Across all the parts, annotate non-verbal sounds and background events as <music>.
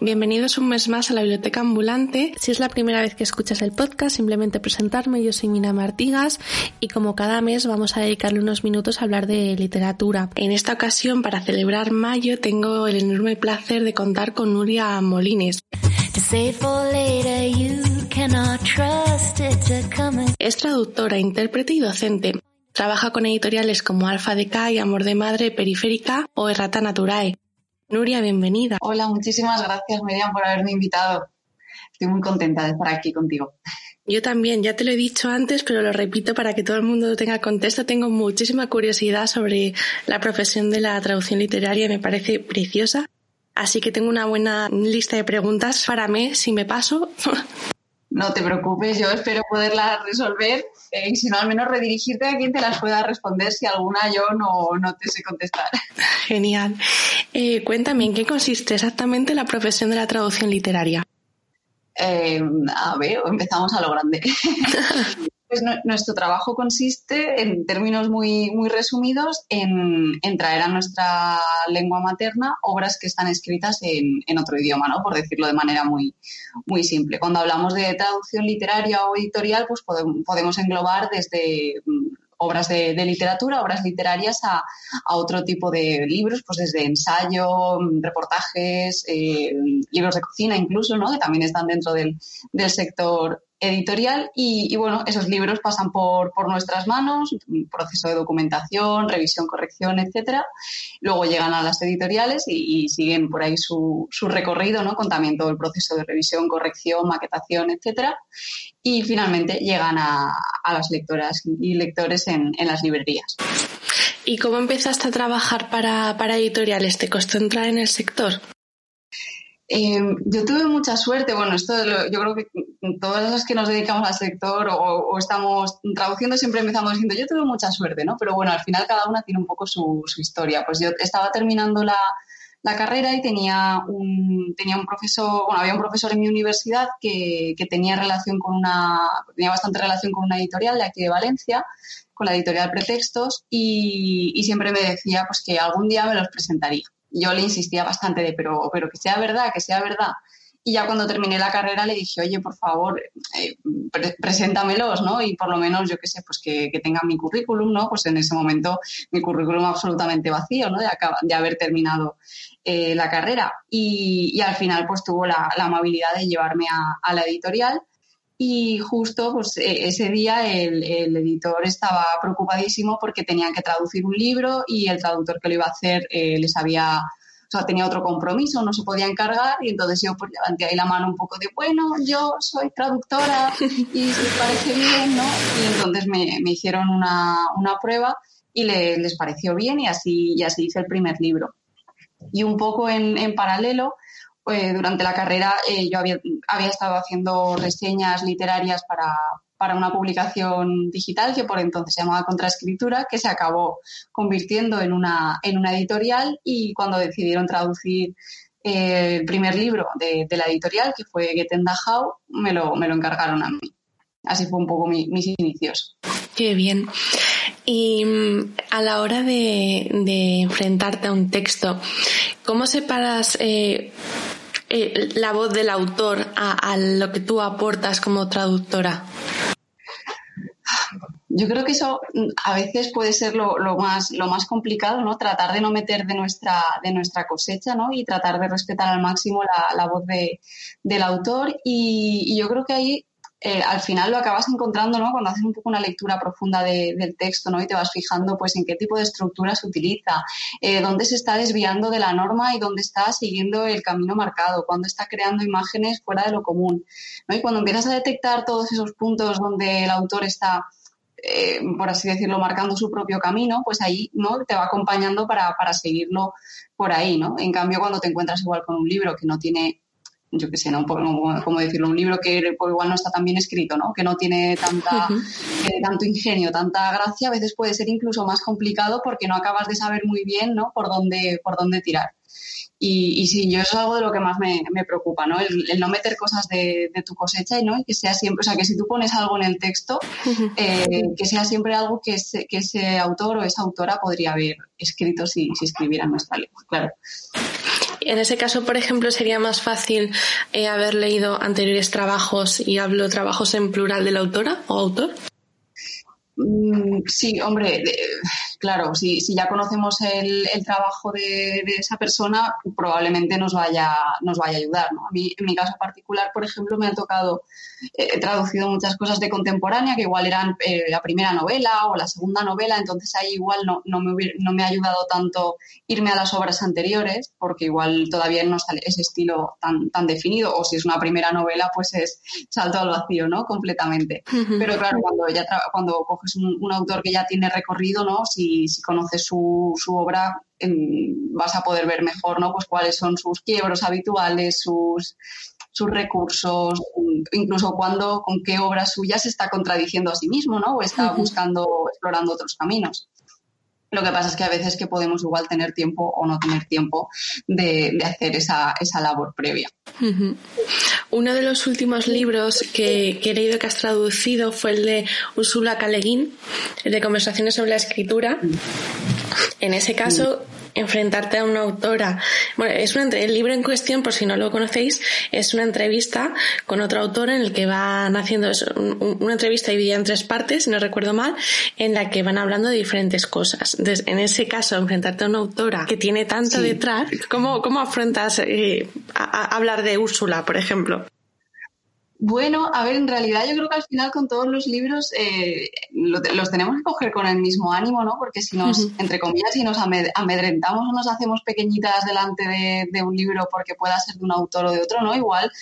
Bienvenidos un mes más a la Biblioteca Ambulante. Si es la primera vez que escuchas el podcast, simplemente presentarme. Yo soy Mina Martigas y como cada mes vamos a dedicarle unos minutos a hablar de literatura. En esta ocasión, para celebrar mayo, tengo el enorme placer de contar con Nuria Molines. Es traductora, intérprete y docente. Trabaja con editoriales como Alfa de y Amor de Madre, Periférica o Errata Naturae. Nuria, bienvenida. Hola, muchísimas gracias, Miriam, por haberme invitado. Estoy muy contenta de estar aquí contigo. Yo también, ya te lo he dicho antes, pero lo repito para que todo el mundo tenga contexto. Tengo muchísima curiosidad sobre la profesión de la traducción literaria, me parece preciosa. Así que tengo una buena lista de preguntas para mí, si me paso. <laughs> No te preocupes, yo espero poderlas resolver eh, y si no, al menos redirigirte a quien te las pueda responder si alguna yo no, no te sé contestar. <laughs> Genial. Eh, cuéntame, ¿en qué consiste exactamente la profesión de la traducción literaria? Eh, a ver, empezamos a lo grande. <laughs> Nuestro trabajo consiste, en términos muy, muy resumidos, en, traer a nuestra lengua materna obras que están escritas en, otro idioma, ¿no? por decirlo de manera muy, muy simple. Cuando hablamos de traducción literaria o editorial, pues podemos, englobar desde mm, obras de, literatura, obras literarias a, otro tipo de libros, pues desde ensayo, reportajes, eh, libros de cocina incluso, ¿no? que también están dentro del, del sector editorial y, bueno, esos libros pasan por, por, nuestras manos, proceso de documentación, revisión, corrección, etcétera. Luego llegan a las editoriales y, siguen por ahí su, su, recorrido, ¿no? Con también todo el proceso de revisión, corrección, maquetación, etcétera. Y finalmente llegan a, a las lectoras y lectores en, en, las librerías. ¿Y cómo empezaste a trabajar para, para editoriales? ¿Te costó entrar en el sector? Eh, yo tuve mucha suerte, bueno, esto yo creo que todas las que nos dedicamos al sector o, estamos traduciendo siempre empezamos diciendo yo tuve mucha suerte, ¿no? Pero bueno, al final cada una tiene un poco su, historia. Pues yo estaba terminando la, carrera y tenía un, tenía un profesor, bueno, había un profesor en mi universidad que, tenía relación con una, tenía bastante relación con una editorial de aquí de Valencia, con la editorial Pretextos, y, y siempre me decía pues que algún día me los presentaría yo le insistía bastante de, pero, pero que sea verdad, que sea verdad. Y ya cuando terminé la carrera le dije, oye, por favor, eh, preséntamelos, ¿no? Y por lo menos, yo qué sé, pues que, que, tengan mi currículum, ¿no? Pues en ese momento mi currículum absolutamente vacío, ¿no? De, haber terminado eh, la carrera. Y, y, al final, pues tuvo la, la amabilidad de llevarme a la editorial y justo pues, e, ese día el, editor estaba preocupadísimo porque tenían que traducir un libro y el traductor que lo iba a hacer eh, les había, o tenía otro compromiso, no se podía encargar y entonces yo pues levanté ahí la mano un poco de, bueno, yo soy traductora y si parece bien, ¿no? Y entonces me, me hicieron una, una, prueba y les pareció bien y así, y así hice el primer libro. Y un poco en, en paralelo, pues, durante la carrera eh, yo había, había, estado haciendo reseñas literarias para, para, una publicación digital que por entonces se llamaba Contraescritura, que se acabó convirtiendo en una, en una editorial y cuando decidieron traducir eh, el primer libro de, la editorial, que fue Get in Dachau, me lo, me lo encargaron a mí. Así fue un poco mi, mis inicios. Qué bien. Y mm, a la hora de, de enfrentarte a un texto, ¿cómo separas eh, eh, la voz del autor a, lo que tú aportas como traductora? Yo creo que eso mm, a veces puede ser lo, más, lo más complicado, ¿no? Tratar de no meter de nuestra, de nuestra cosecha, ¿no? Y tratar de respetar al máximo la, voz de, del autor. y, yo creo que ahí eh, al final lo acabas encontrando, ¿no? Cuando haces un poco una lectura profunda del texto, ¿no? Y te vas fijando, pues, en qué tipo de estructura se utiliza, eh, dónde se está desviando de la norma y dónde está siguiendo el camino marcado, cuando está creando imágenes fuera de lo común, ¿no? Y cuando empiezas a detectar todos esos puntos donde el autor está eh, por así decirlo, marcando su propio camino, pues ahí ¿no? te va acompañando para, para seguirlo por ahí, ¿no? En cambio, cuando te encuentras igual con un libro que no tiene yo qué sé, ¿no? Como decirlo, un libro que igual no está tan bien escrito, ¿no? Que no tiene tanta, <laughs> eh, tanto ingenio, tanta gracia, a veces puede ser incluso más complicado porque no acabas de saber muy bien, ¿no? Por dónde, por dónde tirar. Y, y sí, yo eso es algo de lo que más me, preocupa, ¿no? El, no meter cosas de, tu cosecha y, ¿no? que sea siempre, o sea, que si tú pones algo en el texto, eh, que sea siempre algo que ese, que ese autor o esa autora podría haber escrito si, si escribiera en nuestra lengua, claro. En ese caso, por ejemplo, sería más fácil eh, haber leído anteriores trabajos y hablo trabajos en plural de la autora o autor. Mm, sí, hombre, claro, si, si ya conocemos el, trabajo de, esa persona, probablemente nos vaya, nos vaya a ayudar. A mí, en mi caso particular, por ejemplo, me ha tocado, eh, he traducido muchas cosas de contemporánea que igual eran eh, la primera novela o la segunda novela, entonces ahí igual no, no, me no me ha ayudado tanto irme a las obras anteriores, porque igual todavía no está ese estilo tan, tan definido, o si es una primera novela, pues es salto al vacío, ¿no? Completamente. Pero claro, cuando ya cuando es un, autor que ya tiene recorrido, ¿no? Si, si conoces su, su obra, em, vas a poder ver mejor, ¿no? Pues cuáles son sus quiebros habituales, sus, sus recursos, incluso cuando, con qué obra suya se está contradiciendo a sí mismo, ¿no? O está buscando, explorando otros caminos. Lo que pasa es que a veces que podemos igual tener tiempo o no tener tiempo de, hacer esa, labor previa. Uno de los últimos libros que, que, he leído que has traducido fue el de Ursula K. el de Conversaciones sobre la escritura. En ese caso, enfrentarte a una autora. Bueno, es un el libro en cuestión, por si no lo conocéis, es una entrevista con otra autora en el que van haciendo una entrevista dividida en tres partes, si no recuerdo mal, en la que van hablando de diferentes cosas. Entonces, en ese caso, enfrentarte a una autora que tiene tanto detrás, ¿cómo, cómo afrontas eh, a hablar de Úrsula, por ejemplo? Bueno, a ver, en realidad yo creo que al final con todos los libros eh, los tenemos que coger con el mismo ánimo, ¿no? Porque si nos, entre comillas, si nos amedrentamos o nos hacemos pequeñitas delante de, un libro porque pueda ser de un autor o de otro, ¿no? Igual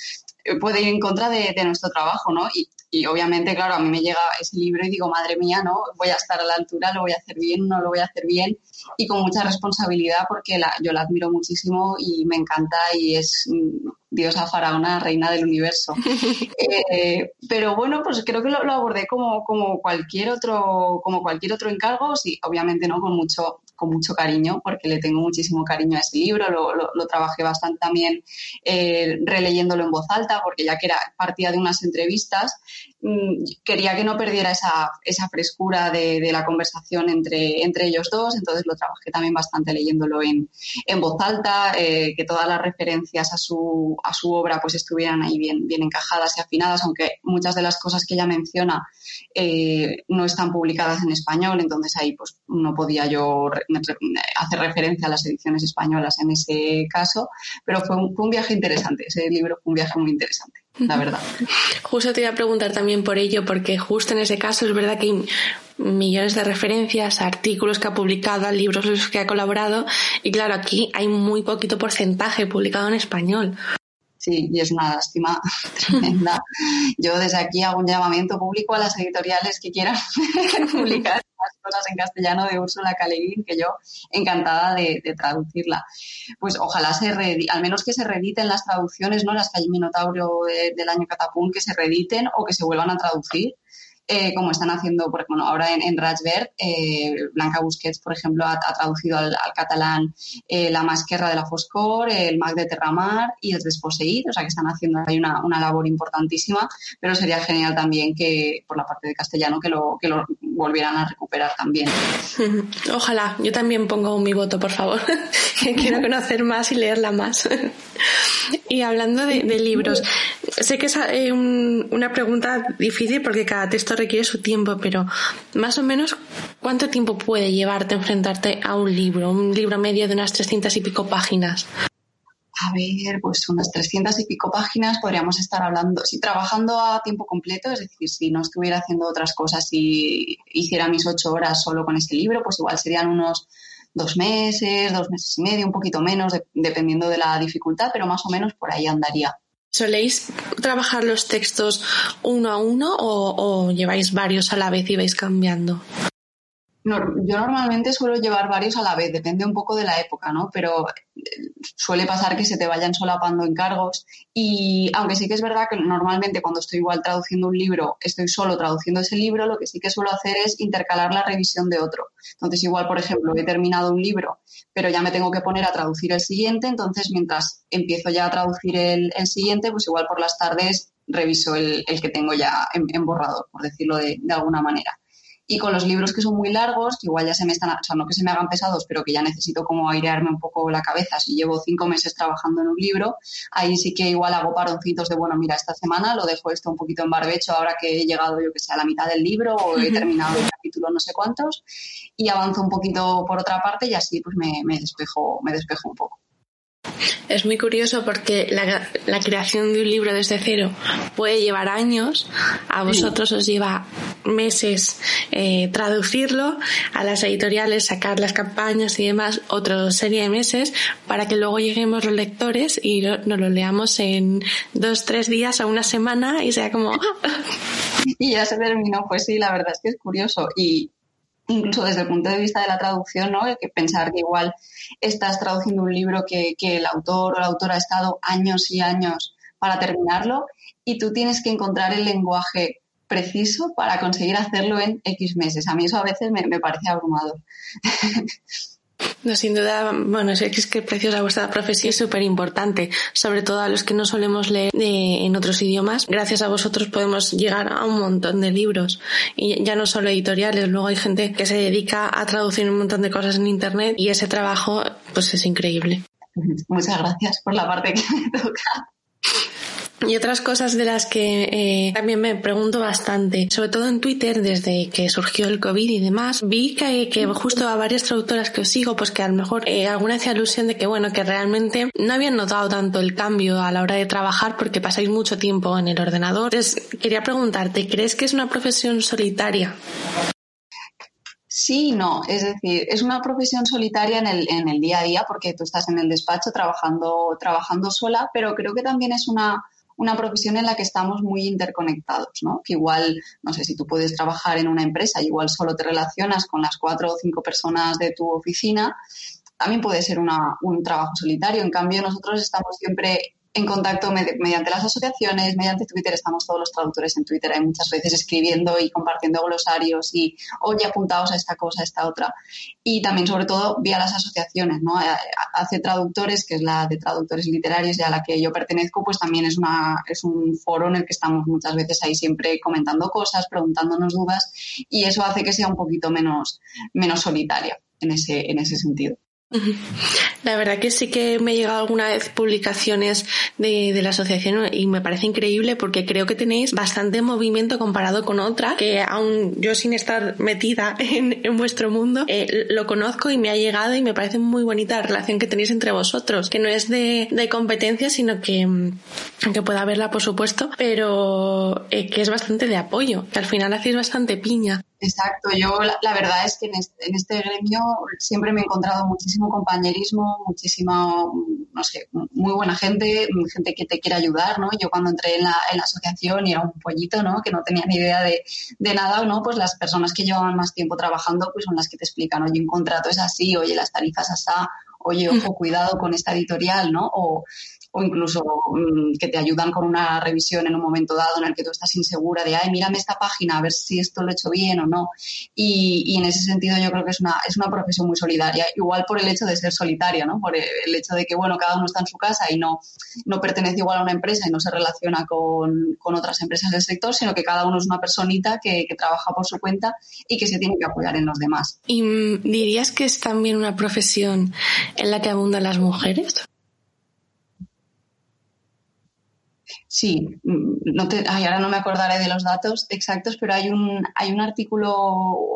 eh, puede ir en contra de, nuestro trabajo, ¿no? Y, y, obviamente, claro, a mí me llega ese libro y digo, madre mía, ¿no? Voy a estar a la altura, lo voy a hacer bien, no lo voy a hacer bien. Y con mucha responsabilidad porque la, yo la admiro muchísimo y me encanta y es mm, diosa faraona, reina del universo. <laughs> Eh, pero bueno, pues creo que lo, abordé como, como, cualquier otro, como cualquier otro encargo, sí, obviamente no con mucho, con mucho cariño, porque le tengo muchísimo cariño a ese libro, lo, lo, trabajé bastante también eh, releyéndolo en voz alta, porque ya que era partía de unas entrevistas, quería que no perdiera esa, esa frescura de, la conversación entre, ellos dos, entonces lo trabajé también bastante leyéndolo en, en voz alta, eh, que todas las referencias a su, a su obra pues estuvieran ahí bien, encajadas y afinadas, aunque muchas de las cosas que ella menciona eh, no están publicadas en español, entonces ahí pues no podía yo hacer referencia a las ediciones españolas en ese caso, pero fue un viaje interesante, ese libro fue un viaje muy interesante la verdad. Justo te iba a preguntar también por ello, porque justo en ese caso es verdad que hay millones de referencias, artículos que ha publicado, libros en los que ha colaborado, y claro, aquí hay muy poquito porcentaje publicado en español. Sí, y es una lástima <laughs> tremenda. Yo desde aquí hago un llamamiento público a las editoriales que quieran <laughs> publicar las cosas en castellano de Úrsula K. que yo encantada de, traducirla. Pues ojalá se al menos que se reediten las traducciones, ¿no? Las que hay Minotauro del año Catapún, que se reediten o que se vuelvan a traducir eh, como están haciendo, por ejemplo, ahora en, en eh, Blanca Busquets, por ejemplo, ha, traducido al, catalán eh, La Masquerra de la Foscor, el Mag de Terramar y el Desposeíd, o sea que están haciendo ahí una, labor importantísima, pero sería genial también que, por la parte de castellano, que lo, que lo volvieran a recuperar también. <laughs> Ojalá, yo también pongo mi voto, por favor, <laughs> quiero conocer más y leerla más. <laughs> y hablando de, libros, sé que es una pregunta difícil porque cada texto requiere su tiempo, pero más o menos, ¿cuánto tiempo puede llevarte enfrentarte a un libro, un libro medio de unas trescientas y pico páginas? A ver, pues unas trescientas y pico páginas podríamos estar hablando, si trabajando a tiempo completo, es decir, si no estuviera haciendo otras cosas y hiciera mis ocho horas solo con ese libro, pues igual serían unos dos meses, dos meses y medio, un poquito menos, dependiendo de la dificultad, pero más o menos por ahí andaría. ¿Soléis trabajar los textos uno a uno o, lleváis varios a la vez y vais cambiando? Yo normalmente suelo llevar varios a la vez, depende un poco de la época, ¿no? Pero eh, suele pasar que se te vayan solapando encargos y aunque sí que es verdad que normalmente cuando estoy igual traduciendo un libro, estoy solo traduciendo ese libro, lo que sí que suelo hacer es intercalar la revisión de otro. Entonces igual, por ejemplo, he terminado un libro, pero ya me tengo que poner a traducir el siguiente, entonces mientras empiezo ya a traducir el, siguiente, pues igual por las tardes reviso el, que tengo ya en, borrador, por decirlo de alguna manera. Y con los libros que son muy largos, que igual ya se me están, o sea, no que se me hagan pesados, pero que ya necesito como airearme un poco la cabeza. Si llevo cinco meses trabajando en un libro, ahí sí que igual hago paroncitos de, bueno, mira, esta semana lo dejo esto un poquito en barbecho ahora que he llegado, yo que sé, a la mitad del libro o he terminado el capítulo no sé cuántos y avanzo un poquito por otra parte y así pues me, me despejo, me despejo un poco. Es muy curioso porque la, creación de un libro desde cero puede llevar años, a vosotros os lleva meses eh, traducirlo, a las editoriales sacar las campañas y demás, otra serie de meses, para que luego lleguemos los lectores y nos lo leamos en dos, tres días o una semana y sea como... <laughs> y ya se terminó, pues sí, la verdad es que es curioso. Y, incluso desde el punto de vista de la traducción, ¿no? Hay que pensar que igual estás traduciendo un libro que, el autor o la autora ha estado años y años para terminarlo y tú tienes que encontrar el lenguaje preciso para conseguir hacerlo en X meses. A mí eso a veces me, me parece abrumador. <laughs> No, sin duda, bueno, es que el precio de vuestra profesión es súper importante, sobre todo a los que no solemos leer en otros idiomas. Gracias a vosotros podemos llegar a un montón de libros y ya no solo editoriales, luego hay gente que se dedica a traducir un montón de cosas en Internet y ese trabajo pues es increíble. Muchas gracias por la parte que me toca. Y otras cosas de las que eh, también me pregunto bastante, sobre todo en Twitter, desde que surgió el COVID y demás, vi que, justo a varias traductoras que os sigo, pues que a lo mejor eh, alguna hacía alusión de que, bueno, que realmente no habían notado tanto el cambio a la hora de trabajar porque pasáis mucho tiempo en el ordenador. Entonces, quería preguntarte, ¿crees que es una profesión solitaria? Sí no. Es decir, es una profesión solitaria en el, en el día a día porque tú estás en el despacho trabajando, trabajando sola, pero creo que también es una una profesión en la que estamos muy interconectados, ¿no? Que igual, no sé, si tú puedes trabajar en una empresa, igual solo te relacionas con las cuatro o cinco personas de tu oficina, también puede ser un trabajo solitario. En cambio, nosotros estamos siempre en contacto mediante las asociaciones, mediante Twitter, estamos todos los traductores en Twitter, hay muchas veces escribiendo y compartiendo glosarios y, oye, apuntados a esta cosa, a esta otra. Y también, sobre todo, vía las asociaciones, ¿no? Eh, hace Traductores, que es la de traductores literarios y a la que yo pertenezco, pues también es, una, es un foro en el que estamos muchas veces ahí siempre comentando cosas, preguntándonos dudas y eso hace que sea un poquito menos, menos solitaria en ese, en ese sentido. <laughs> La verdad que sí que me he llegado alguna vez publicaciones de, la asociación y me parece increíble porque creo que tenéis bastante movimiento comparado con otra que aún yo sin estar metida <laughs> en, vuestro mundo eh, lo conozco y me ha llegado y me parece muy bonita la relación que tenéis entre vosotros que no es de, competencia sino que aunque pueda haberla por supuesto pero eh, que es bastante de apoyo que al final hacéis bastante piña Exacto, yo la, verdad es que en este, gremio siempre me he encontrado muchísimo compañerismo, muchísima, no sé, muy buena gente, gente que te quiere ayudar, ¿no? Yo cuando entré en la, asociación y era un pollito, ¿no? Que no tenía ni idea de, nada, ¿no? Pues las personas que llevan más tiempo trabajando, pues son las que te explican, oye, un contrato es así, oye, las tarifas así, oye, ojo, cuidado con esta editorial, ¿no? O o incluso mm, que te ayudan con una revisión en un momento dado en el que tú estás insegura de, ay, mírame esta página, a ver si esto lo he hecho bien o no. Y, en ese sentido yo creo que es una, es una profesión muy solidaria, igual por el hecho de ser solitaria, ¿no? Por el hecho de que, bueno, cada uno está en su casa y no, no pertenece igual a una empresa y no se relaciona con, con otras empresas del sector, sino que cada uno es una personita que, que trabaja por su cuenta y que se tiene que apoyar en los demás. ¿Y mm, dirías que es también una profesión en la que abundan las mujeres? Sí, mm, no te, ahora no me acordaré de los datos exactos, pero hay un, hay un artículo,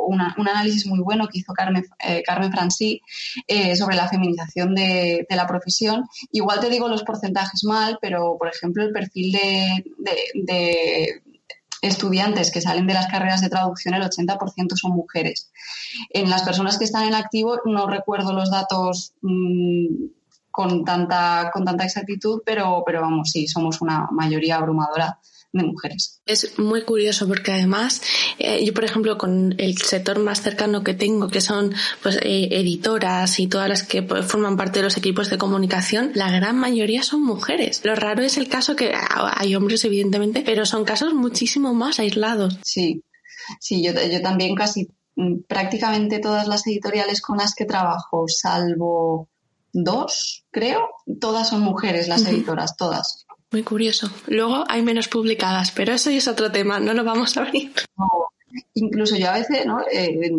un análisis muy bueno que hizo Carmen, eh, Carmen Francí eh, sobre la feminización de, la profesión. Igual te digo los porcentajes mal, pero por ejemplo el perfil de, estudiantes que salen de las carreras de traducción, el 80% son mujeres. En las personas que están en activo, no recuerdo los datos mm, con tanta, con tanta exactitud, pero, pero vamos, sí, somos una mayoría abrumadora mujeres. Es muy curioso porque además eh, yo, por ejemplo, con el sector más cercano que tengo, que son pues eh, editoras y todas las que pues, forman parte de los equipos de comunicación, la gran mayoría son mujeres. Lo raro es el caso que hay hombres, evidentemente, pero son casos muchísimo más aislados. Sí, sí, yo, yo también casi mm, prácticamente todas las editoriales con las que trabajo, salvo dos, creo, todas son mujeres las editoras, todas. Muy curioso. Luego hay menos publicadas, pero eso es otro tema, no lo vamos a abrir. incluso yo a veces, ¿no? Eh,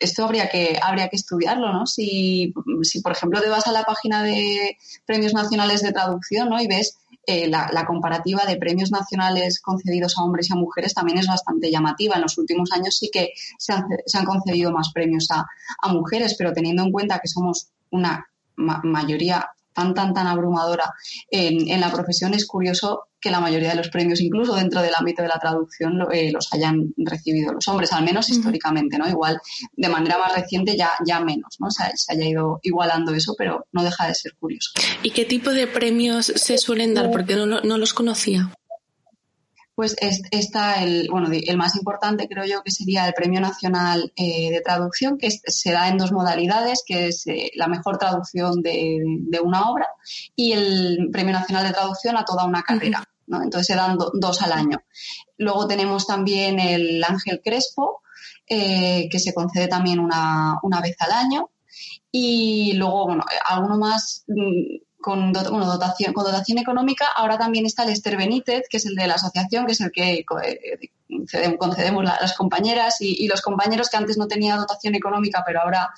esto habría que, habría que estudiarlo, ¿no? Si, si, por ejemplo, te vas a la página de Premios Nacionales de Traducción, ¿no? Y ves eh, la, comparativa de premios nacionales concedidos a hombres y a mujeres también es bastante llamativa. En los últimos años sí que se han, se han concedido más premios a, a, mujeres, pero teniendo en cuenta que somos una mayoría tan, tan, tan abrumadora en, en, la profesión, es curioso que la mayoría de los premios, incluso dentro del ámbito de la traducción, eh, los hayan recibido los hombres, al menos históricamente, ¿no? Igual de manera más reciente ya, ya menos, ¿no? se haya ido igualando eso, pero no deja de ser curioso. ¿Y qué tipo de premios se suelen dar? Porque no, no los conocía pues está el, bueno, el más importante creo yo que sería el Premio Nacional eh, de Traducción, que se da en dos modalidades, que es eh, la mejor traducción de, una obra y el Premio Nacional de Traducción a toda una carrera. ¿no? Entonces se dan dos al año. Luego tenemos también el Ángel Crespo, eh, que se concede también una, una vez al año. Y luego, bueno, alguno más con, dotación, con dotación económica. Ahora también está el Esther Benítez, que es el de la asociación, que es el que eh, concedemos las compañeras y, los compañeros que antes no tenía dotación económica, pero ahora,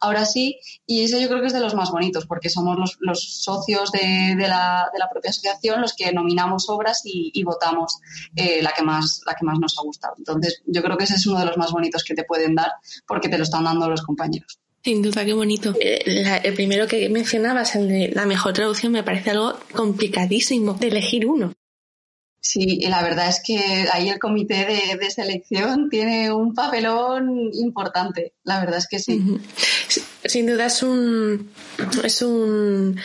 ahora sí. Y ese yo creo que es de los más bonitos, porque somos los, socios de, la, propia asociación los que nominamos obras y, votamos eh, la, que más, la que más nos ha gustado. Entonces, yo creo que ese es uno de los más bonitos que te pueden dar, porque te lo están dando los compañeros. Sin duda, qué bonito. Eh, el primero que mencionabas, el de la mejor traducción, me parece algo complicadísimo de elegir uno. Sí, y la verdad es que ahí el comité de, selección tiene un papelón importante. La verdad es que sí. Sin duda es un es un,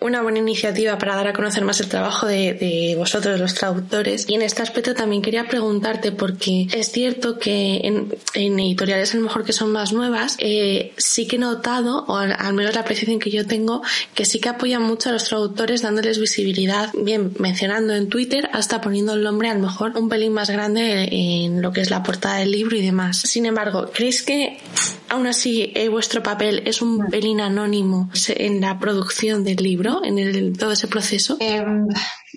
una buena iniciativa para dar a conocer más el trabajo de, vosotros, los traductores. Y en este aspecto también quería preguntarte, porque es cierto que en, editoriales a lo mejor que son más nuevas, eh, sí que he notado, o al, menos la apreciación que yo tengo, que sí que apoyan mucho a los traductores dándoles visibilidad, bien mencionando en Twitter, hasta poniendo el nombre a lo mejor un pelín más grande en lo que es la portada del libro y demás. Sin embargo, ¿creéis que aún así eh, vuestro papel es un pelín anónimo en la producción del libro, en el, todo ese proceso? Em,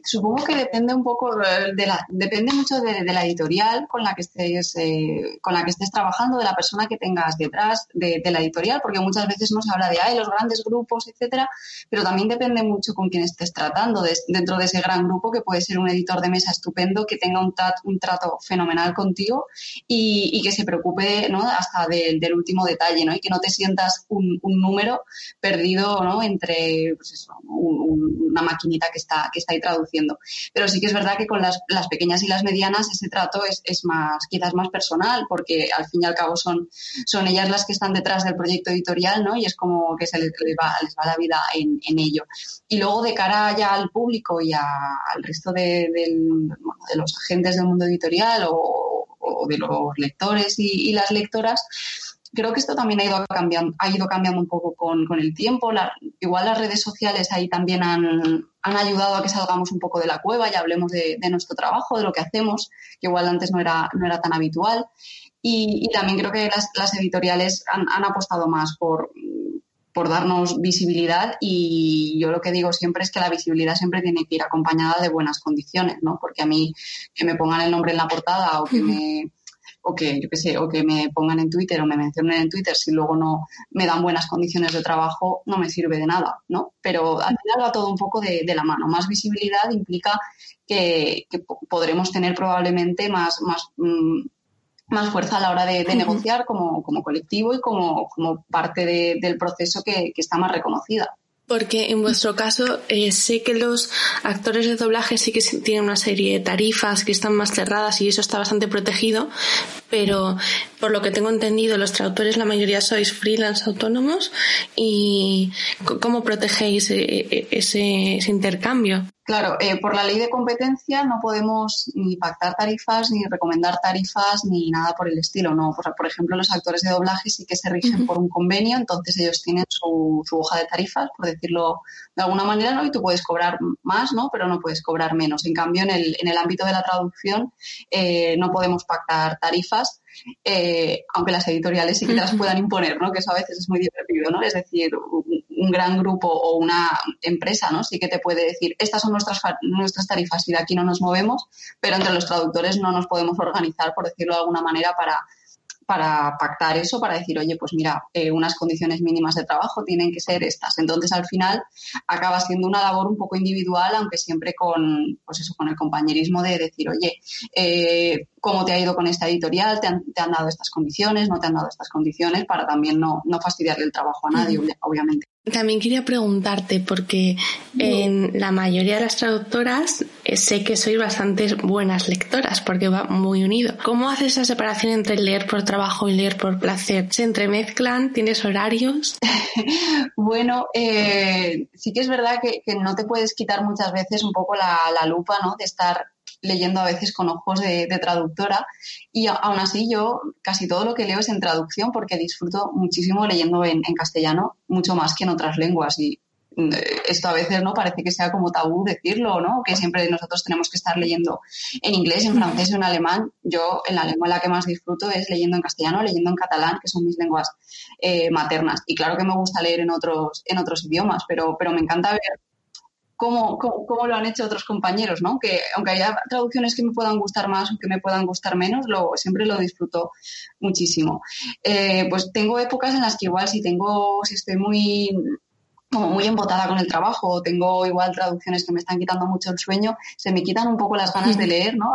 supongo que depende un poco de la, depende mucho de, la editorial con la que estés, eh, con la que estés trabajando, de la persona que tengas detrás de, la editorial, porque muchas veces no se habla de los grandes grupos, etcétera, pero también depende mucho con quién estés tratando dentro de ese gran grupo que puede ser un editor de mesa estupendo que tenga un, un trato fenomenal contigo y, que se preocupe hasta del último detalle, ¿no? Y que no te sientas un, número perdido, ¿no? Entre pues una maquinita que está, que está ahí traduciendo pero sí que es verdad que con las, pequeñas y las medianas ese trato es, más, quizás más personal, porque al fin y al cabo son, ellas las que están detrás del proyecto editorial, ¿no? Y es como que se les, va, la vida en, ello. Y luego de cara ya al público y al resto de, los agentes del mundo editorial o, de los lectores y las lectoras, creo que esto también ha ido cambiando, ha ido cambiando un poco con, el tiempo. igual las redes sociales ahí también han, ayudado a que salgamos un poco de la cueva y hablemos de, nuestro trabajo, de lo que hacemos, que igual antes no era, no era tan habitual. Y, también creo que las, editoriales han, apostado más por, por darnos visibilidad y yo lo que digo siempre es que la visibilidad siempre tiene que ir acompañada de buenas condiciones, ¿no? Porque a mí que me pongan el nombre en la portada o que me o que, yo qué sé, o que me pongan en Twitter o me mencionen en Twitter, si luego no me dan buenas condiciones de trabajo, no me sirve de nada, ¿no? Pero al final va todo un poco de, la mano. Más visibilidad implica que, podremos tener probablemente más, más, mm, más fuerza a la hora de, negociar como, como, colectivo y como, como parte del proceso que, que está más reconocida. Porque en vuestro caso eh, sé que los actores de doblaje sí que tienen una serie de tarifas que están más cerradas y eso está bastante protegido, pero por lo que tengo entendido los traductores la mayoría sois freelance autónomos y ¿cómo protegéis eh, eh, ese, ese intercambio? Claro, eh, por la ley de competencia no podemos ni pactar tarifas, ni recomendar tarifas, ni nada por el estilo. No, por, por ejemplo, los actores de doblaje sí que se rigen por un convenio, entonces ellos tienen su, su, hoja de tarifas, por decirlo de alguna manera, ¿no? Y tú puedes cobrar más, ¿no? Pero no puedes cobrar menos. En cambio, en el, en el ámbito de la traducción eh, no podemos pactar tarifas eh, aunque las editoriales sí que te las puedan imponer, ¿no? Que eso a veces es muy divertido, ¿no? Es decir, un, gran grupo o una empresa, ¿no? Sí que te puede decir, estas son nuestras, nuestras tarifas y de aquí no nos movemos, pero entre los traductores no nos podemos organizar, por decirlo de alguna manera, para para pactar eso, para decir, oye, pues mira, eh, unas condiciones mínimas de trabajo tienen que ser estas. Entonces, al final, acaba siendo una labor un poco individual, aunque siempre con, pues eso, con el compañerismo de decir, oye, eh, ¿cómo te ha ido con esta editorial? ¿Te han, dado estas condiciones? ¿No te han dado estas condiciones? Para también no, no fastidiarle el trabajo a nadie, obviamente. También quería preguntarte, porque en la mayoría de las traductoras eh, sé que sois bastante buenas lectoras, porque va muy unido. ¿Cómo haces esa separación entre leer por trabajo y leer por placer? ¿Se entremezclan? ¿Tienes horarios? <laughs> bueno, eh, sí que es verdad que, no te puedes quitar muchas veces un poco la, la lupa, ¿no? De estar leyendo a veces con ojos de, traductora y aún así yo casi todo lo que leo es en traducción porque disfruto muchísimo leyendo en, castellano, mucho más que en otras lenguas y mm, esto a veces no parece que sea como tabú decirlo, ¿no? Que siempre nosotros tenemos que estar leyendo en inglés, en francés o en alemán. Yo en la lengua en la que más disfruto es leyendo en castellano, leyendo en catalán, que son mis lenguas eh, maternas. Y claro que me gusta leer en otros en otros idiomas, pero pero me encanta ver cómo, cómo, lo han hecho otros compañeros, ¿no? Que aunque haya traducciones que me puedan gustar más o que me puedan gustar menos, lo, siempre lo disfruto muchísimo. Eh, pues tengo épocas en las que igual si tengo, si estoy muy como muy embotada con el trabajo, tengo igual traducciones que me están quitando mucho el sueño, se me quitan un poco las ganas de leer, ¿no?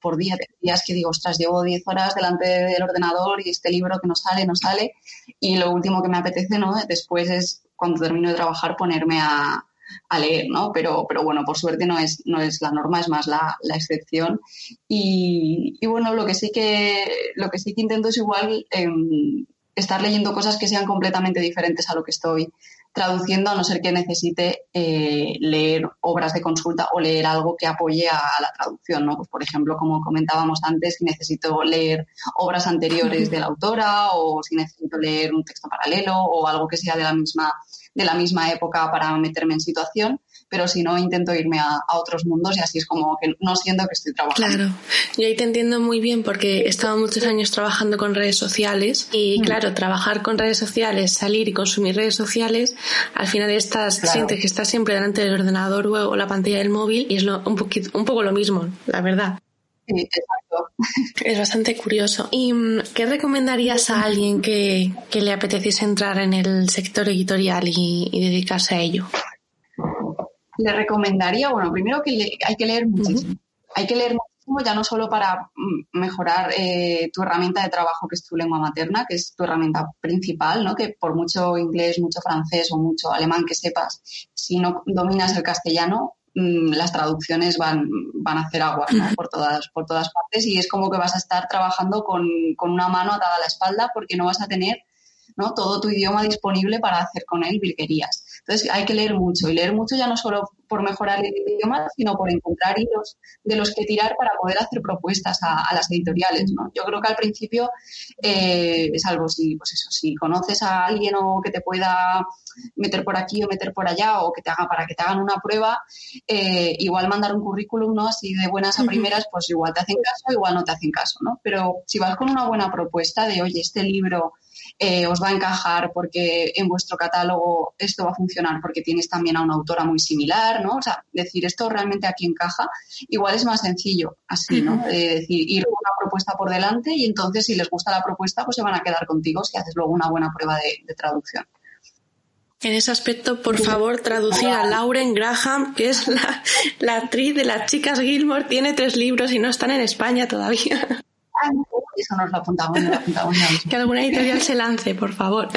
por día, días que digo, ostras, llevo 10 horas delante del ordenador y este libro que no sale, no sale, y lo último que me apetece, ¿no? Después es, cuando termino de trabajar, ponerme a, a leer, ¿no? Pero, pero bueno, por suerte no es, no es la norma, es más la, excepción. Y, bueno, lo que sí que, lo que sí intento es igual em, estar leyendo cosas que sean completamente diferentes a lo que estoy traduciendo, a no ser que necesite eh, leer obras de consulta o leer algo que apoye a, la traducción, ¿no? Pues, por ejemplo, como comentábamos antes, si necesito leer obras anteriores de la autora o si necesito leer un texto paralelo o algo que sea de la misma de la misma época para meterme en situación, pero si no, intento irme a, otros mundos y así es como que no siento que estoy trabajando. Claro, yo ahí te entiendo muy bien porque he estado muchos años trabajando con redes sociales y mm. claro, trabajar con redes sociales, salir y consumir redes sociales, al final estás, sientes que estás siempre delante del ordenador o la pantalla del móvil y es un, poquito, un poco lo mismo, la verdad. Sí, exacto. <laughs> Es bastante curioso. ¿Y mm, qué recomendarías a alguien que, le apeteciese entrar en el sector editorial y, dedicarse a ello? Le recomendaría, bueno, primero que hay que leer muchísimo. Hay que leer muchísimo ya no solo para mm, mejorar eh, tu herramienta de trabajo, que es tu lengua materna, que es tu herramienta principal, ¿no? Que por mucho inglés, mucho francés o mucho alemán que sepas, si no dominas el castellano, las traducciones van, van a hacer agua por, todas, por todas partes y es como que vas a estar trabajando con, con una mano atada a la espalda porque no vas a tener ¿no? todo tu idioma disponible para hacer con él virguerías. Entonces hay que leer mucho y leer mucho ya no solo por mejorar el idioma, sino por encontrar hilos de los que tirar para poder hacer propuestas a, las editoriales. ¿no? Yo creo que al principio, eh, algo si, pues eso, si conoces a alguien o que te pueda meter por aquí o meter por allá o que te haga para que te hagan una prueba, eh, igual mandar un currículum, ¿no? Así de buenas a primeras, pues igual te hacen caso, igual no te hacen caso, ¿no? Pero si vas con una buena propuesta de, oye, este libro eh, os va a encajar porque en vuestro catálogo esto va a funcionar porque tienes también a una autora muy similar, ¿no? O sea, decir esto realmente aquí encaja, igual es más sencillo así, ¿no? decir, ir con una propuesta por delante y entonces si les gusta la propuesta, pues se van a quedar contigo si haces luego una buena prueba de, traducción. En ese aspecto, por favor, traducir a Lauren Graham, que es la, la, actriz de las chicas Gilmore, tiene tres libros y no están en España todavía. Eso nos lo apuntamos, que alguna editorial se lance, por favor.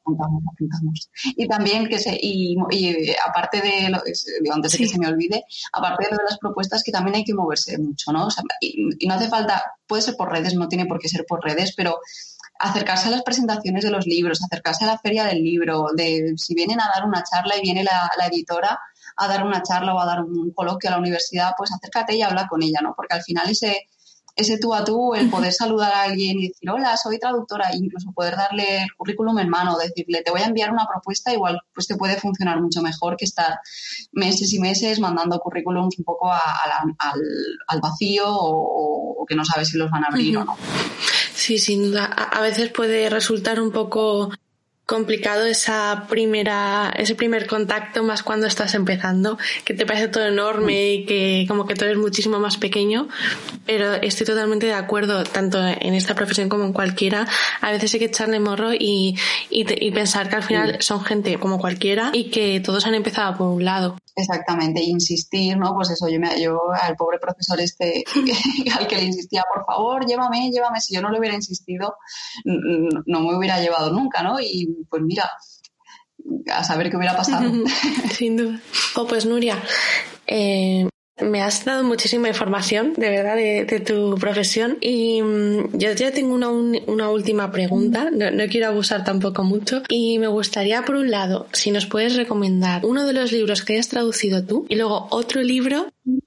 Apuntamos, apuntamos. Y también que se, y, aparte de, lo, antes de que se me olvide, aparte de, las propuestas que también hay que moverse mucho, ¿no? y, no hace falta, puede ser por redes, no tiene por qué ser por redes, pero acercarse a las presentaciones de los libros, acercarse a la feria del libro, de si vienen a dar una charla y viene la, la editora a dar una charla o a dar un coloquio a la universidad, pues acércate y habla con ella, ¿no? Porque al final ese, ese tú a tú, el poder saludar a alguien y decir, hola, soy traductora, incluso poder darle el currículum en mano, decirle, te voy a enviar una propuesta, igual pues te puede funcionar mucho mejor que estar meses y meses mandando currículums un poco al, vacío o, que no sabes si los van a abrir o no. Sí, sin duda. A veces puede resultar un poco complicado esa primera, ese primer contacto más cuando estás empezando, que te parece todo enorme y que como que todo es muchísimo más pequeño, pero estoy totalmente de acuerdo, tanto en esta profesión como en cualquiera, a veces hay que echarle morro y, y, pensar que al final son gente como cualquiera y que todos han empezado por un lado. Exactamente, insistir, ¿no? Pues eso, yo, me, yo al pobre profesor este, <laughs> al que le insistía, por favor, llévame, llévame, si yo no le hubiera insistido, no me hubiera llevado nunca, ¿no? Y pues mira, a saber qué hubiera pasado. <laughs> Sin duda. Oh, pues Nuria, eh, me has dado muchísima información, de verdad, de, tu profesión. Y mm, yo ya tengo una, una última pregunta, no, quiero abusar tampoco mucho. Y me gustaría, por un lado, si nos puedes recomendar uno de los libros que hayas traducido tú y luego otro libro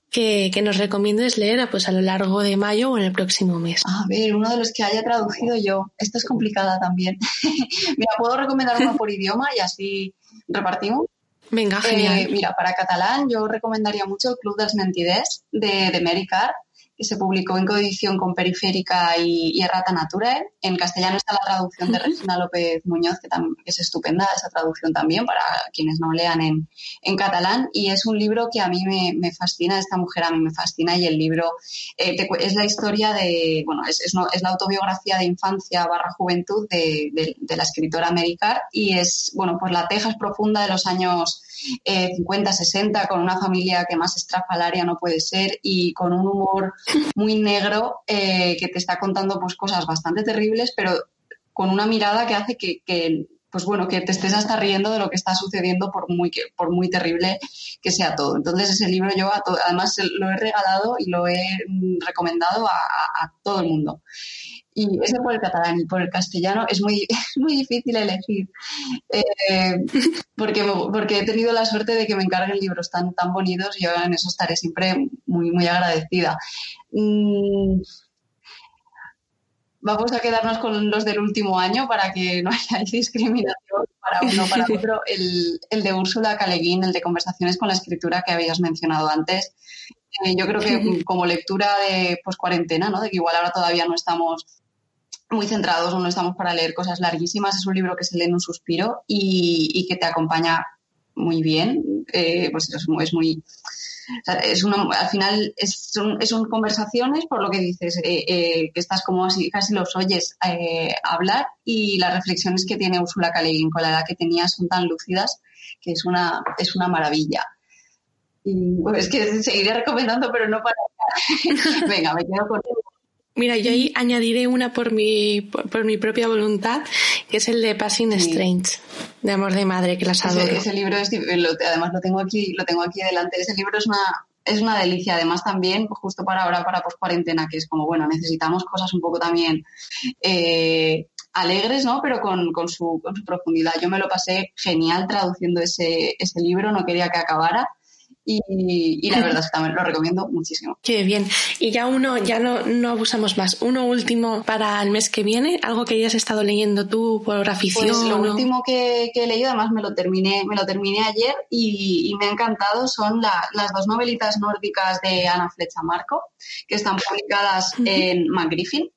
que, que, nos recomiendes leer pues, a lo largo de mayo o en el próximo mes? A ver, uno de los que haya traducido yo. Esto es complicada también. <laughs> Mira, puedo recomendar uno por idioma y así repartimos. Venga, eh, genial. mira, para catalán yo recomendaría mucho el Club dels Mentiders de, de Mericar que se publicó en coedición con Periférica y, y Errata Nature. En castellano está la traducción de <laughs> Regina López Muñoz, que, es estupenda esa traducción también para quienes no lean en, en catalán. Y es un libro que a mí me, me, fascina, esta mujer a mí me fascina y el libro eh, es la historia de, bueno, es, es, no, es, la autobiografía de infancia barra juventud de, de, de la escritora Mericar y es, bueno, pues la Texas profunda de los años 50, eh, 60, con una familia que más estrafalaria no puede ser y con un humor muy negro eh, que te está contando pues cosas bastante terribles, pero con una mirada que hace que, pues bueno, que te estés hasta riendo de lo que está sucediendo por muy, por muy terrible que sea todo. Entonces ese libro yo además lo he regalado y lo he mm, recomendado a todo el mundo. Y ese por el catalán y por el castellano es muy, <laughs> muy difícil elegir, eh, porque, porque he tenido la suerte de que me encarguen libros tan, tan bonitos y yo en eso estaré siempre muy, muy agradecida. Mm, vamos a quedarnos con los del último año para que no <laughs> haya discriminación para uno para otro. El, el de Úrsula Caleguín, el de Conversaciones con la Escritura que habías mencionado antes. Eh, yo creo que <laughs> como lectura de pues, cuarentena, ¿no? de que igual ahora todavía no estamos muy centrados o no estamos para leer cosas larguísimas. Es un libro que se lee en un suspiro y, que te acompaña muy bien. Eh, pues es, es muy. es una, al final es, son, conversaciones, por lo que dices, eh, eh, que estás como así, casi los oyes hablar y las reflexiones que tiene Úrsula K. con la edad que tenía son tan lúcidas que es una, es una maravilla. Y pues, es que seguiré recomendando, pero no para. <laughs> Venga, me quedo con Mira, yo ahí añadiré una por mi, por, mi propia voluntad, que es el de Passing Strange, de Amor de Madre, que las adoro. Ese, libro, es, además lo tengo aquí, lo tengo aquí delante. Ese libro es una, es una delicia. Además también, justo para ahora, para post cuarentena, que es como, bueno, necesitamos cosas un poco también eh, alegres, ¿no? Pero con, con, su, con su profundidad. Yo me lo pasé genial traduciendo ese, ese libro, no quería que acabara. Y, la verdad es que también lo recomiendo muchísimo. Qué bien. Y ya uno, ya no, no abusamos más. Uno último para el mes que viene, algo que hayas estado leyendo tú por afición. Pues lo último que, he leído, además me lo terminé, me lo terminé ayer y, me ha encantado, son las dos novelitas nórdicas de Ana Flecha Marco, que están publicadas en McGriffin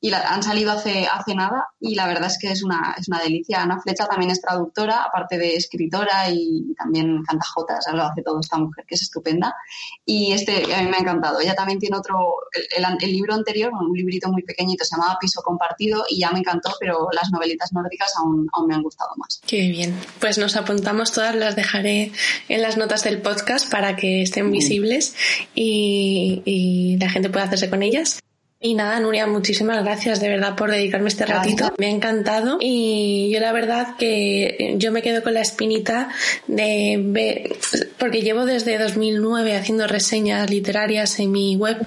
y la, han salido hace, hace nada y la verdad es que es una, es una delicia. Ana Flecha también es traductora, aparte de escritora y también canta jotas, lo hace todo esta mujer que es estupenda. Y este a mí me ha encantado. Ella también tiene otro, el, el, libro anterior, un librito muy pequeñito, se llamaba Piso Compartido y ya me encantó, pero las novelitas nórdicas aún, aún me han gustado más. Qué bien. Pues nos apuntamos todas, las dejaré en las notas del podcast para que estén visibles y, y la gente pueda hacerse con ellas. Y nada, Nuria, muchísimas gracias de verdad por dedicarme este ratito. Me ha encantado y yo la verdad que yo me quedo con la espinita de ver, porque llevo desde 2009 haciendo reseñas literarias en mi web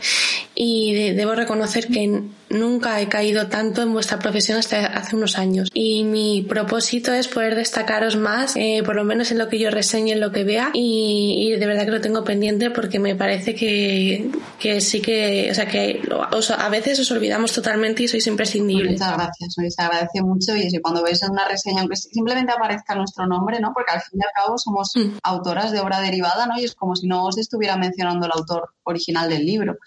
y debo reconocer que nunca he caído tanto en vuestra profesión hasta hace unos años. Y mi propósito es poder destacaros más, eh, por lo menos en lo que yo reseñe, en lo que vea. Y, de verdad que lo tengo pendiente porque me parece que, que sí que, o sea, que a veces os olvidamos totalmente y sois imprescindibles. Muchas gracias, se agradece mucho. Y si cuando veis una reseña, aunque simplemente aparezca nuestro nombre, ¿no? Porque al fin y al cabo somos mm. autoras de obra derivada, ¿no? Y es como si no os estuviera mencionando el autor original del libro.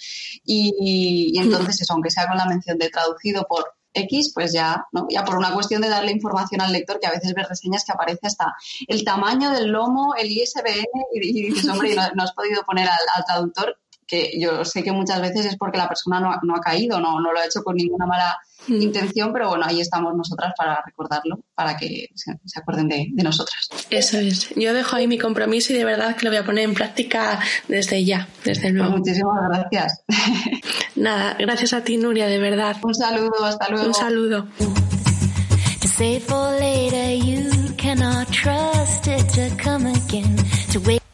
Y, y <laughs> entonces eso, aunque sea con la mención de traducido por X, pues ya, ¿no? Ya por una cuestión de darle información al lector, que a veces ves reseñas que aparece hasta el tamaño del lomo, el ISBN, y, dices, hombre, no, has podido poner al, traductor, que yo sé que muchas veces es porque la persona no, no ha caído, no, no lo ha hecho con ninguna mala. Intención, pero bueno, ahí estamos nosotras para recordarlo, para que se, acuerden de, nosotras. Eso es. Yo dejo ahí mi compromiso y de verdad que lo voy a poner en práctica desde ya, desde luego. muchísimas gracias. <laughs> Nada, gracias a ti, Nuria, de verdad. Un saludo, hasta luego. Un saludo.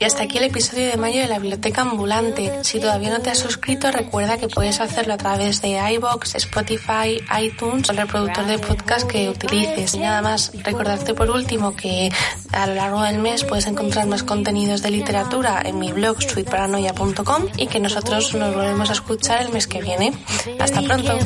Y hasta aquí el episodio de mayo de la Biblioteca Ambulante. Si todavía no te has suscrito, recuerda que puedes hacerlo a través de iBox, Spotify, iTunes o el reproductor de podcast que utilices. Y nada más, recordarte por último que a lo largo del mes puedes encontrar más contenidos de literatura en mi blog sweetparanoia.com y que nosotros nos volvemos a escuchar el mes que viene. Hasta pronto.